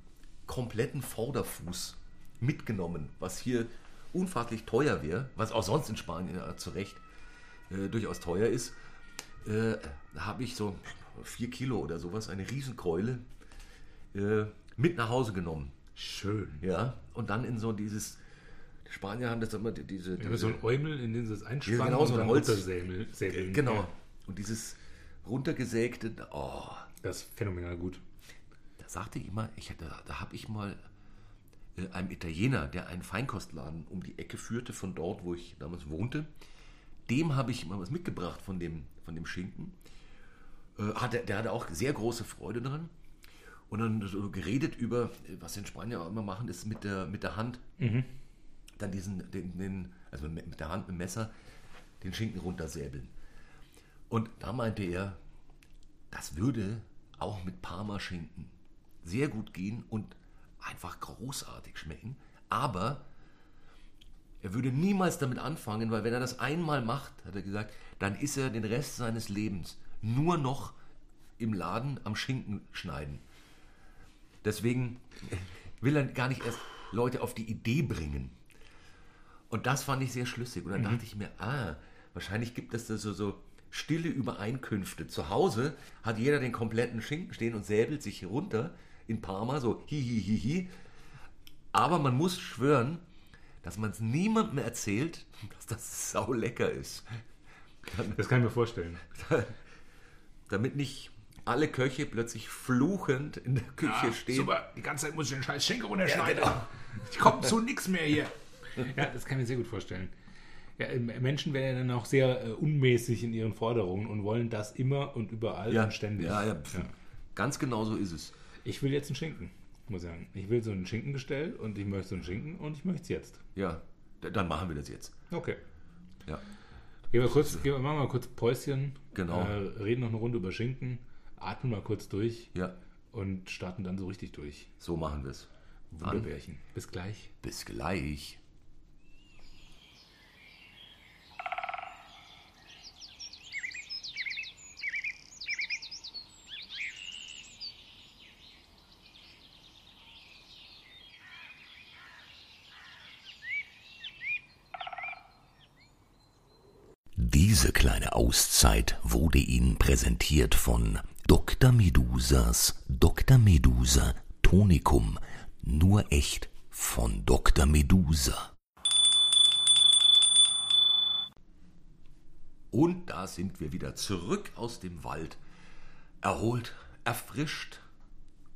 kompletten Vorderfuß mitgenommen, was hier unfasslich teuer wäre, was auch sonst in Spanien ja, zu Recht äh, durchaus teuer ist. Äh, da habe ich so vier Kilo oder sowas, eine Riesenkeule, äh, mit nach Hause genommen. Schön. Ja, und dann in so dieses, die Spanier haben das immer die- diese, Ja, diese so ein Eumel, in den sie es einspannen Ja, genau, so ein Holz- säbeln. genau, Ja, und dieses runtergesägte, oh, das ist phänomenal gut. Da sagte ich immer, ich hätte, da habe ich mal äh, einem Italiener, der einen Feinkostladen um die Ecke führte, von dort, wo ich damals wohnte, dem habe ich mal was mitgebracht von dem, von dem Schinken. Äh, hatte, der hatte auch sehr große Freude dran. Und dann so geredet über, äh, was in Spanien auch immer machen, ist mit der, mit der Hand dann diesen, den, den, also mit der Hand, mit dem Messer, den Schinken runtersäbeln. Und da meinte er, das würde auch mit Parmaschinken sehr gut gehen und einfach großartig schmecken. Aber er würde niemals damit anfangen, weil wenn er das einmal macht, hat er gesagt, dann ist er den Rest seines Lebens nur noch im Laden am Schinken schneiden. Deswegen will er gar nicht erst Leute auf die Idee bringen. Und das fand ich sehr schlüssig. Und dann dachte ich mir, ah, wahrscheinlich gibt es da so, so stille Übereinkünfte. Zu Hause hat jeder den kompletten Schinken stehen und säbelt sich runter in Parma, so hi, hi, hi, hi. Aber man muss schwören, dass man es niemandem erzählt, dass das sau lecker ist. Das kann ich mir vorstellen. Damit nicht alle Köche plötzlich fluchend in der Küche stehen. Super, die ganze Zeit muss ich den scheiß Schenkel runterschneiden. Ja, genau. Ich komme zu nichts mehr hier. Ja, das kann ich mir sehr gut vorstellen. Ja, ähm, Menschen werden ja dann auch sehr äh, unmäßig in ihren Forderungen und wollen das immer und überall Ja, und ständig. ja, ja, pf, Ganz genau so ist es. Ich will jetzt einen Schinken, muss ich sagen. Ich will so ein Schinkengestell und ich möchte so einen Schinken und ich möchte es jetzt. Ja, dann machen wir das jetzt. Okay. Ja. Gehen wir kurz, gehen wir, machen wir mal kurz Päuschen. Genau. Äh, reden noch eine Runde über Schinken, atmen mal kurz durch Ja, und starten dann so richtig durch. so machen wir es. Wunderbärchen. Bis gleich. Bis gleich. Diese kleine Auszeit wurde Ihnen präsentiert von Dr. Medusas Dr. Medusa Tonikum. Nur echt von Dr. Medusa. Und da sind wir wieder zurück aus dem Wald. Erholt, erfrischt,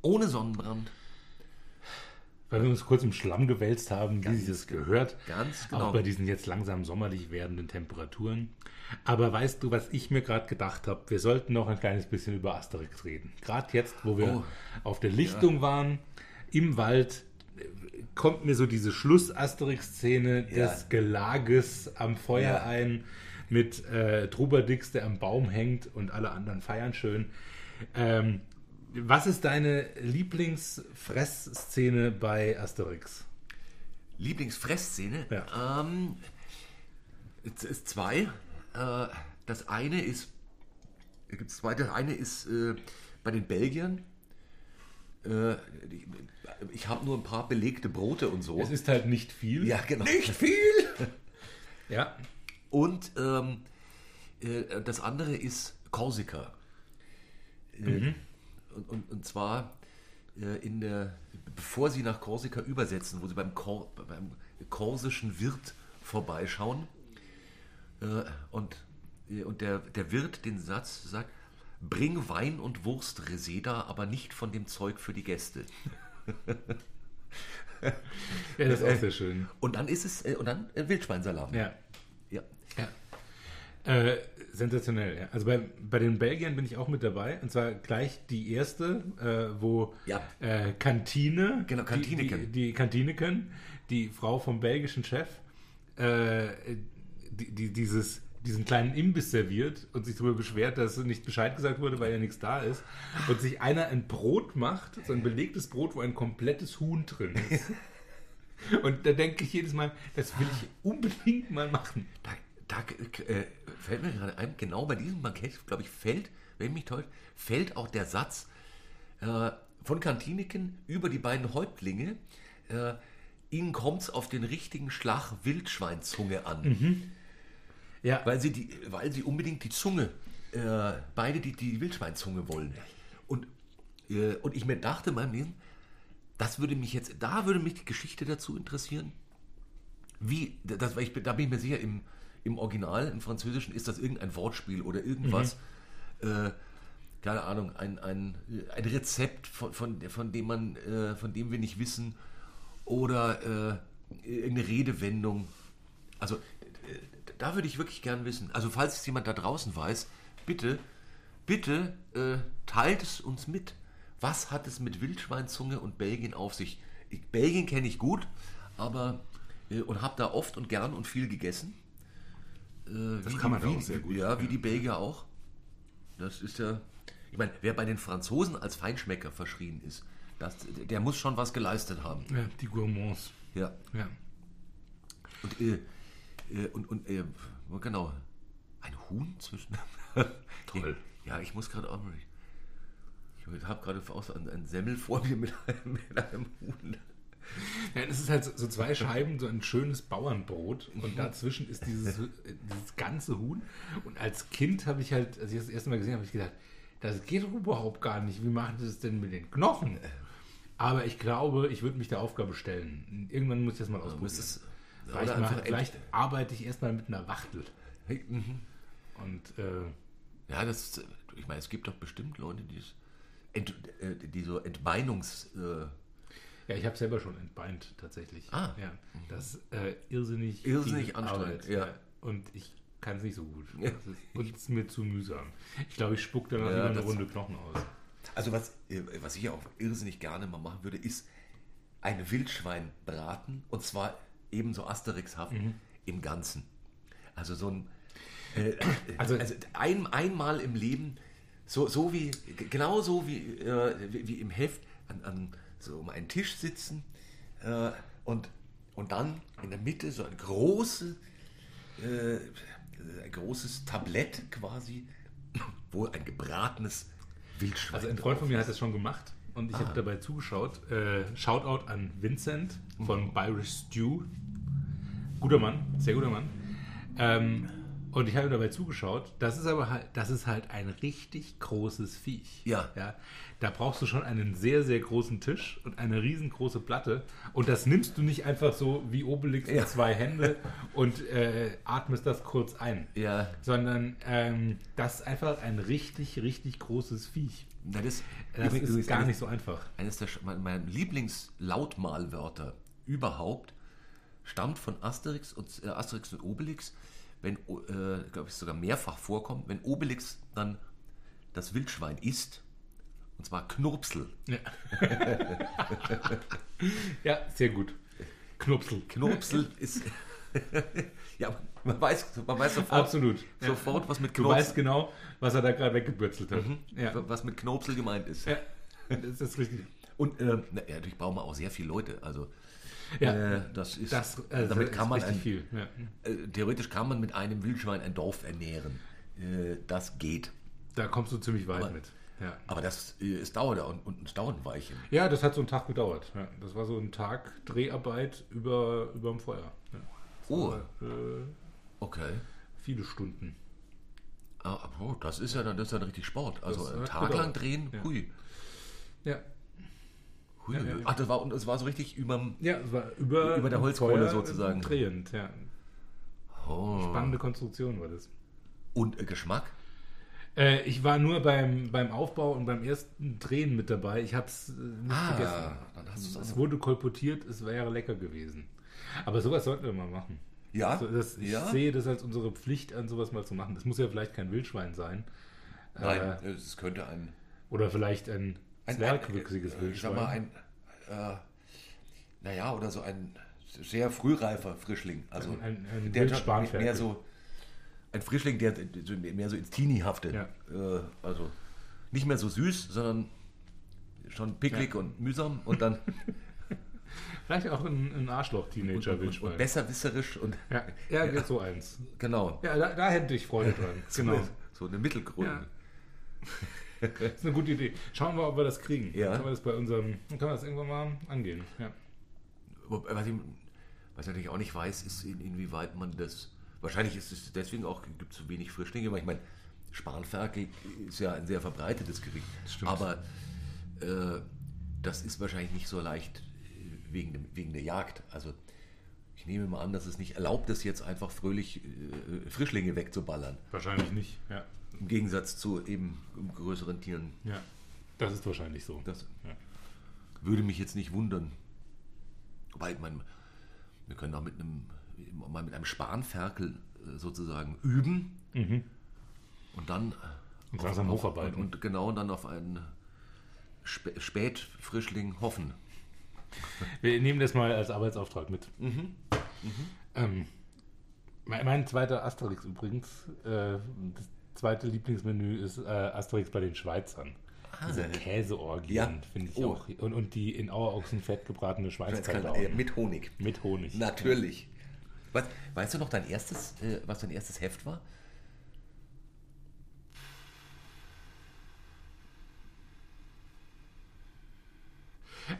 ohne Sonnenbrand. Weil wir uns kurz im Schlamm gewälzt haben, wie sich das gehört. Ganz genau. Auch bei diesen jetzt langsam sommerlich werdenden Temperaturen. Aber weißt du, was ich mir gerade gedacht habe? Wir sollten noch ein kleines bisschen über Asterix reden. Gerade jetzt, wo wir Oh. auf der Lichtung waren, im Wald, kommt mir so diese Schluss-Asterix-Szene Ja. des Gelages am Feuer Ja. ein mit äh, Trubadix, der am Baum hängt und alle anderen feiern schön. Ähm, was ist deine Lieblingsfressszene bei Asterix? Lieblingsfressszene? Ja. Ähm, es ist zwei. Äh, das eine ist, es gibt zwei. Das eine ist äh, bei den Belgiern. Äh, ich habe nur ein paar belegte Brote und so. Es ist halt nicht viel. ja, genau. Nicht viel! Ja. Und ähm, äh, das andere ist Korsika. Äh, und, und, und zwar äh, in der, bevor sie nach Korsika übersetzen, wo sie beim, Kor, beim korsischen Wirt vorbeischauen äh, und, äh, und der, der Wirt den Satz sagt, bring Wein und Wurst Reseda, aber nicht von dem Zeug für die Gäste. ja, das ist auch sehr schön. Und dann ist es, und dann Wildschweinsalat. Ja. Ja. Ja. Äh, sensationell, ja. Also bei, bei den Belgiern bin ich auch mit dabei. Und zwar gleich die erste, äh, wo Ja. äh, Kantine, Genau, Kantineken. Die, die, die Kantineken, die Frau vom belgischen Chef, äh, die, die, dieses, diesen kleinen Imbiss serviert und sich darüber beschwert, dass nicht Bescheid gesagt wurde, weil ja nichts da ist. Und sich einer ein Brot macht, so ein belegtes Brot, wo ein komplettes Huhn drin ist. Und da denke ich jedes Mal, das will ich unbedingt mal machen. Da, da äh, fällt mir gerade ein, genau bei diesem Bankett, glaube ich, fällt, wenn mich täuscht, fällt auch der Satz äh, von Kantineken über die beiden Häuptlinge, äh, ihnen kommt es auf den richtigen Schlag Wildschweinzunge an. Ja, Weil sie, die, weil sie unbedingt die Zunge, äh, beide die, die Wildschweinzunge wollen. Und, äh, und ich mir dachte beim Lesen, das würde mich jetzt, da würde mich die Geschichte dazu interessieren. Wie, das, weil ich, da bin ich mir sicher, im, im Original, im Französischen, ist das irgendein Wortspiel oder irgendwas. Äh, keine Ahnung, ein, ein, ein Rezept, von, von, von, dem man, äh, von dem wir nicht wissen, oder äh, irgendeine Redewendung. Also, äh, da würde ich wirklich gern wissen. Also, falls es jemand da draußen weiß, bitte, bitte äh, teilt es uns mit. Was hat es mit Wildschweinzunge und Belgien auf sich? Ich, Belgien kenne ich gut, aber äh, und habe da oft und gern und viel gegessen. Äh, Das kann man die, auch sehr gut, Ja, wie die Belgier auch. Das ist ja. Ich meine, wer bei den Franzosen als Feinschmecker verschrien ist, das, der muss schon was geleistet haben. ja die Gourmands. Ja. Ja. Und, äh, äh, und, und äh, genau. Ein Huhn zwischen. Toll. Ja, ich muss gerade auch. Ich habe gerade auch so ein, ein Semmel vor mir mit einem, mit einem Huhn. Ja, es ist halt so- so zwei Scheiben, so ein schönes Bauernbrot und dazwischen ist dieses, dieses ganze Huhn. Und als Kind habe ich halt, als ich das erste Mal gesehen habe, habe ich gedacht, das geht doch überhaupt gar nicht. Wie machen die das denn mit den Knochen? Aber ich glaube, ich würde mich der Aufgabe stellen. Irgendwann muss ich das mal ausprobieren. muss es- vielleicht, mal, vielleicht arbeite ich erstmal mit einer Wachtel. Mhm. Und äh, Ja, das ist, ich meine, es gibt doch bestimmt Leute, die, äh, die so Entbeinungs. Äh, ja, ich habe selber schon entbeint tatsächlich. Ah. Ja, das ist äh, irrsinnig, Irrsinnig anstrengend, Arbeit, ja. Und ich kann es nicht so gut. Ja. Ist, und es ist mir zu mühsam. Ich glaube, ich spuck danach Ja, lieber eine Runde Knochen aus. Also was, äh, was ich auch irrsinnig gerne mal machen würde, ist ein Wildschwein braten und zwar ebenso Asterixhaft im Ganzen. Also so ein, äh, also, Also- ein, einmal im Leben, so, so wie, genau so wie, äh, wie, wie im Heft, an, an so um einen Tisch sitzen äh, und, und dann in der Mitte so ein große, äh, ein großes Tablett quasi, wo ein gebratenes Wildschwein Also ein Freund von mir hat das schon gemacht und ich Ah. habe dabei zugeschaut. Äh, Shoutout an Vincent von Irish Stew. Guter Mann, sehr guter Mann. Ähm, und ich habe dabei zugeschaut. Das ist aber halt, das ist halt ein richtig großes Viech. Ja. ja. Da brauchst du schon einen sehr, sehr großen Tisch und eine riesengroße Platte. Und das nimmst du nicht einfach so wie Obelix Ja. mit zwei Hände und äh, atmest das kurz ein. Ja, Sondern ähm, das ist einfach ein richtig, richtig großes Viech. Das, Das übrigens- ist gar eines- nicht so einfach. Eines der Sch- mein, mein Lieblingslautmalwörter überhaupt stammt von Asterix und, äh, Asterix und Obelix, wenn, äh, glaube ich, sogar mehrfach vorkommt, wenn Obelix dann das Wildschwein isst, und zwar Knurpsel. Ja, ja sehr gut. Knupsel. Knurpsel ist. ja, man weiß, man weiß sofort, Absolut. Ja. sofort was mit Du weißt Knurpsel, genau, was er da gerade weggebürzelt hat. Ja. was mit Knurpsel gemeint ist. ja, das ist richtig. Und äh, na, ja, natürlich brauchen wir auch sehr viele Leute. Also Ja, äh, das ist, das, äh, damit kann man richtig ein, viel. Ja. Äh, theoretisch kann man mit einem Wildschwein ein Dorf ernähren. Äh, das geht. Da kommst du ziemlich weit Aber- mit. Ja. Aber das äh, es dauert ja und, und es dauert ein Weilchen. ja, das hat so einen Tag gedauert. Ja. Das war so ein Tag Dreharbeit über, überm Feuer. Ja. Oh, Äh, okay. viele Stunden. Ah, oh, das ist ja dann, das ist dann richtig Sport. Also einen hat Tag lang drehen, hui. Ja. Hui, Ja, ja. Ach, das war, das war so richtig überm. Ja, es war über, Über der Holzkohle sozusagen. Drehend, ja. Oh. Spannende Konstruktion war das. Und äh, Geschmack? Äh, ich war nur beim, beim Aufbau und beim ersten Drehen mit dabei. Ich habe es äh, nicht Ah, vergessen. dann hast es also- wurde kolportiert, es wäre lecker gewesen. Aber sowas sollten wir mal machen. Ja. So, das, ich ja? sehe das als unsere Pflicht an, sowas mal zu machen. Das muss ja vielleicht kein Wildschwein sein. Nein, Äh, es könnte ein. oder vielleicht ein, ein zwergwüchsiges äh, Ich Wildschwein. sag mal, ein. Äh, naja, oder so ein sehr frühreifer Frischling. Also, Ein- ein der Wildspanferkel. mehr so. Ein Frischling, der mehr so ins Teenie-hafte. Ja. Äh, also nicht mehr so süß, sondern schon picklig und mühsam und dann vielleicht auch ein, ein und, Arschloch-Teenager-Wildschwein. und besserwisserisch und Ja, ja, geht so eins. genau. Ja, da, da hätte ich Freude dran. Genau. So eine Mittelgrund. Das ist eine gute Idee. Schauen wir, ob wir das kriegen. Ja. Dann können wir das bei unserem, dann können wir das irgendwann mal angehen. Ja. Was ich, was ich natürlich auch nicht weiß, ist, in, inwieweit man das. Wahrscheinlich ist es deswegen auch, gibt es so wenig Frischlinge, aber ich meine, Spanferkel ist ja ein sehr verbreitetes Gericht. Stimmt. Aber äh, das ist wahrscheinlich nicht so leicht äh, wegen, dem, wegen der Jagd. Also ich nehme mal an, dass es nicht erlaubt ist, jetzt einfach fröhlich äh, Frischlinge wegzuballern. Wahrscheinlich nicht. Ja. Im Gegensatz zu eben größeren Tieren. ja. Das ist wahrscheinlich so. Das Ja. würde mich jetzt nicht wundern. Wobei, meine, wir können auch mit einem, mal mit einem Spanferkel äh, sozusagen üben Mhm. und dann Und langsam hocharbeiten. Und, und genau dann auf einen Spä Spätfrischling hoffen. Wir nehmen das mal als Arbeitsauftrag mit. Ähm, mein, mein zweiter Asterix übrigens, äh, das zweite Lieblingsmenü ist äh, Asterix bei den Schweizern. Diese Käseorgien Ja. finde ich Oh. auch. Und, und die in Auerochsenfett gebratene Äh, Schweinskalaunen. mit Honig. Mit Honig. Natürlich. Was, weißt du noch dein erstes, äh, was dein erstes Heft war?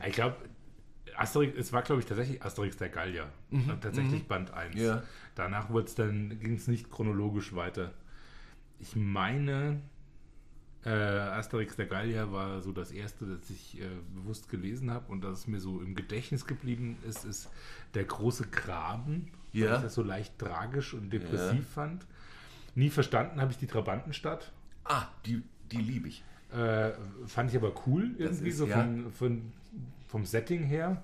Ich glaube, Asterix, es war, glaube ich, tatsächlich Asterix der Gallier. Tatsächlich Band 1. Mhm. Ja. Danach dann, ging es nicht chronologisch weiter. Ich meine, äh, Asterix der Gallier war so das erste, das ich äh, bewusst gelesen habe und das mir so im Gedächtnis geblieben ist, ist der große Graben, weil Ja. ich das so leicht tragisch und depressiv Ja. fand. Nie verstanden habe ich die Trabantenstadt. Ah, die, die liebe ich. Äh, fand ich aber cool irgendwie, ist- so ja. von, von, vom Setting her.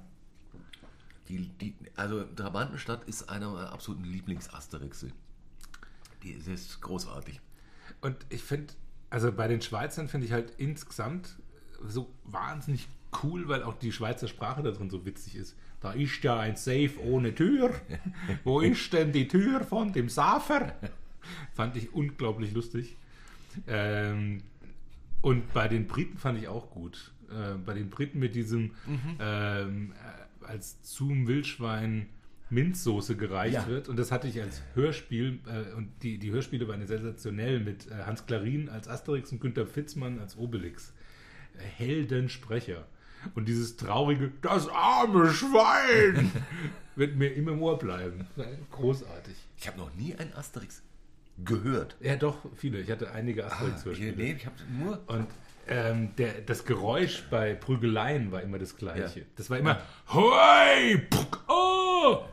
Die, die, also Trabantenstadt ist einer meiner absoluten Lieblings-Asterixe. Die ist- ist großartig. Und ich finde, also bei den Schweizern finde ich halt insgesamt so wahnsinnig cool, weil auch die Schweizer Sprache da drin so witzig ist. Da ist ja ein Safe ohne Tür. Wo ist denn die Tür von dem Safer? Fand ich unglaublich lustig. Ähm, und bei den Briten fand ich auch gut. Äh, bei den Briten mit diesem ähm, äh, als zum Wildschwein Minzsoße gereicht Ja. wird. Und das hatte ich als Hörspiel. Äh, und die, die Hörspiele waren sensationell mit äh, Hans Klarin als Asterix und Günter Fitzmann als Obelix. Heldensprecher. Und dieses traurige, das arme Schwein, wird mir immer im Ohr bleiben. Großartig. Ich habe noch nie ein Asterix gehört. Ja, doch, viele. Ich hatte einige Ich, Asterix-Hörspiele. nee, ich habe nur. Und ähm, der, das Geräusch bei Prügeleien war immer das gleiche. Ja. Das war immer Hoi! Puck, oh!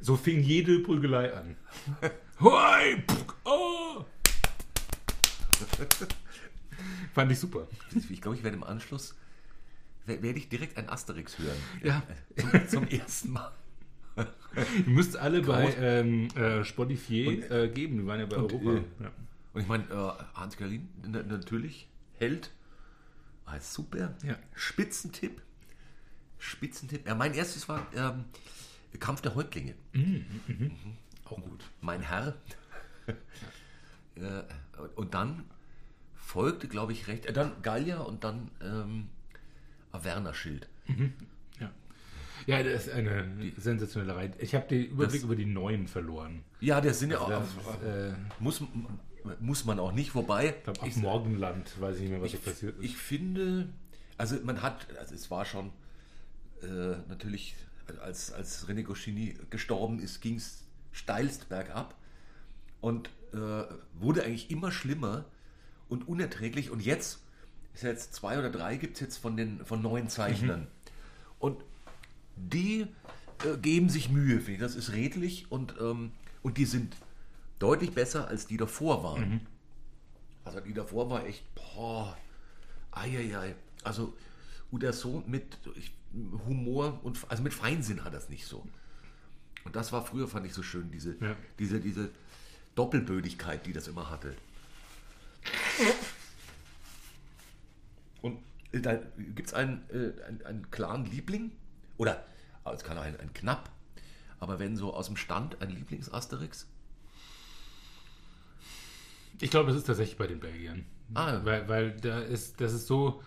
So fing jede Prügelei an. Hoi! Puck, oh! Fand ich super. Ich glaube, ich werde im Anschluss wer- werde ich direkt ein Asterix hören. Ja. Zum, zum ersten Mal. Ihr müsst alle bei Groß- ähm, äh, Spotify äh, geben. Die waren ja bei und, Europa. äh, ja. Und ich meine, äh, Hans Gerlin, na, natürlich, Held. Ah, super. Ja. Spitzentipp. Spitzentipp. Ja, mein erstes war ähm, Kampf der Häuptlinge. Auch gut. Mein Herr. äh, und dann folgte, glaube ich, recht. Äh, dann Gallier und dann ähm, Averna-Schild. Ja. Ja, das ist eine sensationelle Reihe. Ich habe den Überblick Das- über die neuen verloren. Ja, der sind ja auch. Das, äh, muss, muss man auch nicht, wobei. ich glaube, ab ich- Morgenland weiß ich nicht mehr, was ich, so passiert ist. ich finde, also man hat, also es war schon äh, natürlich, als, als René Goscinny gestorben ist, ging es steilst bergab und äh, wurde eigentlich immer schlimmer und unerträglich. Und jetzt ist ja jetzt zwei oder drei gibt es jetzt von den von neuen Zeichnern. Und die äh, geben sich Mühe, finde ich. Das ist redlich und, ähm, und die sind deutlich besser als die davor waren. Also die davor war echt, boah, eieiei. Also Uderso mit Humor und also mit Feinsinn hat das nicht so. Und das war früher, fand ich so schön, diese, Ja. diese, diese Doppelbödigkeit, die das immer hatte. Und äh, da gibt es einen, äh, einen, einen klaren Liebling? Oder es kann auch ein, ein Knapp. Aber wenn so aus dem Stand ein Lieblings-Asterix? Ich glaube, das ist tatsächlich bei den Belgiern. Ah. Weil, weil da ist, das ist so,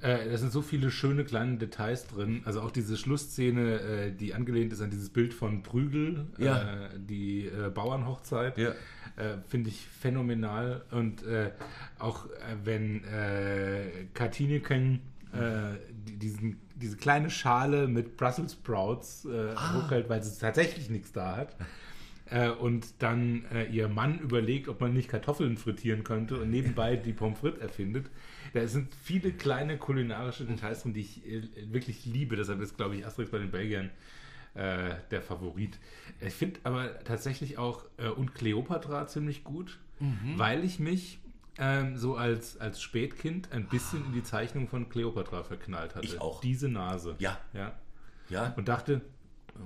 äh, da sind so viele schöne kleine Details drin. Also auch diese Schlussszene, äh, die angelehnt ist an dieses Bild von Prügel, Ja. äh, die äh, Bauernhochzeit, Ja. äh, finde ich phänomenal. Und äh, auch äh, wenn äh, Katineken äh, die- diesen, diese kleine Schale mit Brussels Sprouts äh, hochhält, weil sie tatsächlich nichts da hat. Äh, und dann äh, ihr Mann überlegt, ob man nicht Kartoffeln frittieren könnte und nebenbei die Pommes frites erfindet. Da sind viele kleine kulinarische Details drin, die ich äh, wirklich liebe. Deshalb ist, glaube ich, Asterix bei den Belgiern äh, der Favorit. Ich finde aber tatsächlich auch äh, und Cleopatra ziemlich gut, weil ich mich ähm, so als, als Spätkind ein bisschen in die Zeichnung von Cleopatra verknallt hatte. Ich auch. Diese Nase. Ja. ja. Ja, Und dachte, der-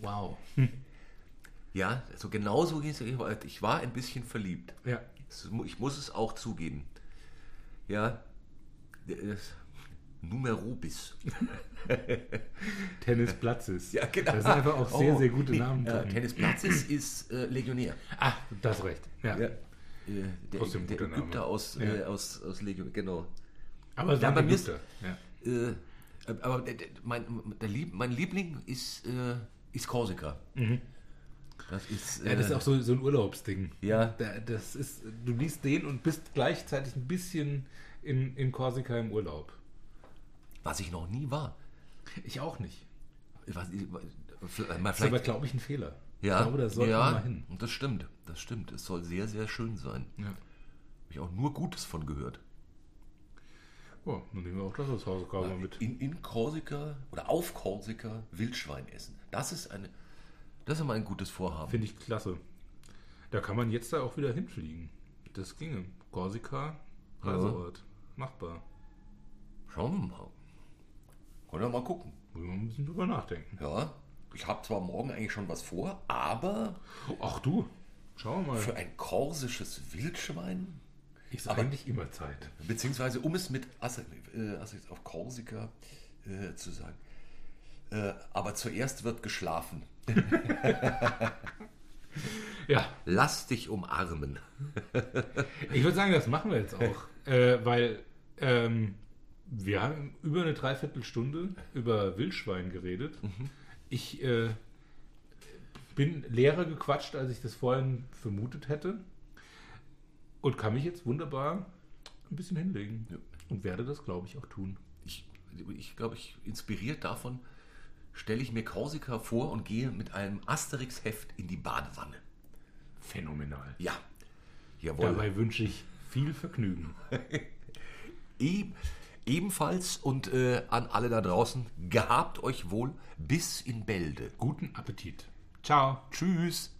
wow. ja so genauso ging es. Ich war- Ich war ein bisschen verliebt. Ja. Ich muss es auch zugeben. Ja, Numero bis. Tennis Platzes. Ja, genau. Das sind einfach auch sehr, Oh, sehr gute nee, Namen Äh, drin. Tennis Platzes ist äh, Legionär. Ah, das recht. Ja. Ja. Äh, der Trotzdem der guter Name. Ägypter aus, Ja. äh, aus, aus Legion, genau. Aber Ja, bei mir ist-. Ja. Äh, aber der, der, mein, der Lieb, mein Liebling ist, äh, ist Korsika. Das ist, Mhm. ja, das ist äh, auch so, so ein Urlaubsding. Ja. Da, das ist, du liest den und bist gleichzeitig ein bisschen in, in Korsika im Urlaub. was ich noch nie war. Ich auch nicht. Ich, mal Das ist aber, glaube ich, ein Fehler. ja, Ich glaube, da sollte ja, mal hin. das stimmt, das stimmt. Es soll sehr, sehr schön sein. Ja. Habe ich auch nur Gutes von gehört. Oh, dann nehmen wir auch das als Hausaufgabe mal mit. In, in Korsika oder auf Korsika Wildschwein essen. Das ist eine, das ist immer ein gutes Vorhaben. Finde ich klasse. Da kann man jetzt da auch wieder hinfliegen. Das ginge. Korsika, Reiseort. Machbar. Schauen wir mal. Können wir mal gucken. Wollen wir ein bisschen drüber nachdenken. Ja, ich habe zwar morgen eigentlich schon was vor, aber Ach du, schau mal. für ein korsisches Wildschwein, Ist aber- eigentlich immer Zeit. beziehungsweise um es mit Asse- äh, auf Korsika äh, zu sagen. Äh, aber zuerst wird geschlafen. Ja, Lass dich umarmen. ich würde sagen, das machen wir jetzt auch. äh, weil ähm, wir haben über eine Dreiviertelstunde über Wildschwein geredet. Ich äh, bin leerer gequatscht, als ich das vorhin vermutet hätte. Und kann mich jetzt wunderbar ein bisschen hinlegen. Ja. Und werde das, glaube ich, auch tun. Ich, ich glaube, ich inspiriert davon stelle ich mir Korsika vor und gehe mit einem Asterix-Heft in die Badewanne. Phänomenal. Ja, jawohl. Dabei wünsche ich viel Vergnügen. Ebenfalls und äh, an alle da draußen, gehabt euch wohl bis in Bälde. Guten Appetit. Ciao. Tschüss.